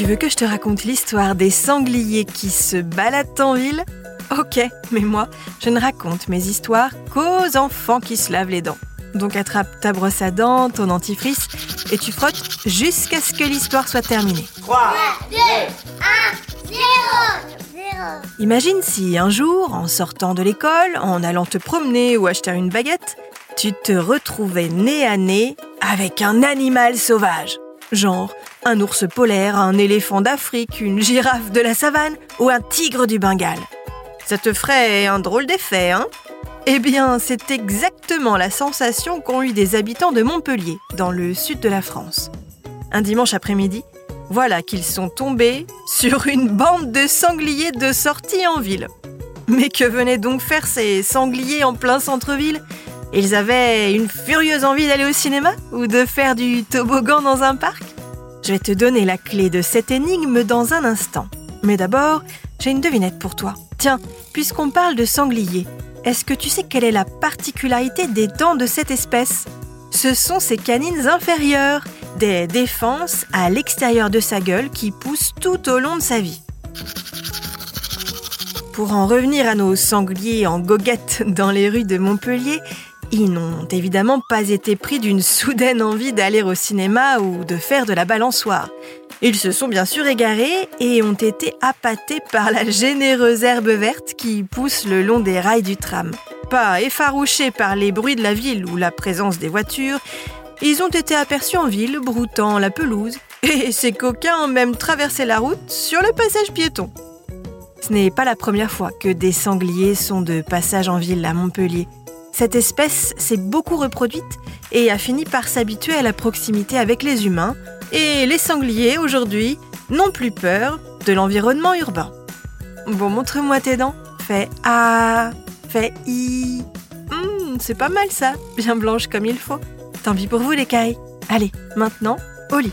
Tu veux que je te raconte l'histoire des sangliers qui se baladent en ville? Ok, mais moi, je ne raconte mes histoires qu'aux enfants qui se lavent les dents. Donc attrape ta brosse à dents, ton dentifrice, et tu frottes jusqu'à ce que l'histoire soit terminée. 3, 2, 1, 0, 0. Imagine si un jour, en sortant de l'école, en allant te promener ou acheter une baguette, tu te retrouvais nez à nez avec un animal sauvage. Genre un ours polaire, un éléphant d'Afrique, une girafe de la savane ou un tigre du Bengale. Ça te ferait un drôle d'effet, hein? Eh bien, c'est exactement la sensation qu'ont eu des habitants de Montpellier, dans le sud de la France. Un dimanche après-midi, voilà qu'ils sont tombés sur une bande de sangliers de sortie en ville. Mais que venaient donc faire ces sangliers en plein centre-ville? Ils avaient une furieuse envie d'aller au cinéma ou de faire du toboggan dans un parc? Je vais te donner la clé de cette énigme dans un instant. Mais d'abord, j'ai une devinette pour toi. Tiens, puisqu'on parle de sangliers, est-ce que tu sais quelle est la particularité des dents de cette espèce? Ce sont ses canines inférieures, des défenses à l'extérieur de sa gueule qui poussent tout au long de sa vie. Pour en revenir à nos sangliers en goguette dans les rues de Montpellier, ils n'ont évidemment pas été pris d'une soudaine envie d'aller au cinéma ou de faire de la balançoire. Ils se sont bien sûr égarés et ont été appâtés par la généreuse herbe verte qui pousse le long des rails du tram. Pas effarouchés par les bruits de la ville ou la présence des voitures, ils ont été aperçus en ville broutant la pelouse et ces coquins ont même traversé la route sur le passage piéton. Ce n'est pas la première fois que des sangliers sont de passage en ville à Montpellier. Cette espèce s'est beaucoup reproduite et a fini par s'habituer à la proximité avec les humains, et les sangliers, aujourd'hui, n'ont plus peur de l'environnement urbain. Bon, montre-moi tes dents. Fais A, fais I. Hmm, c'est pas mal ça, bien blanche comme il faut. Tant pis pour vous les cailles. Allez, maintenant, au lit.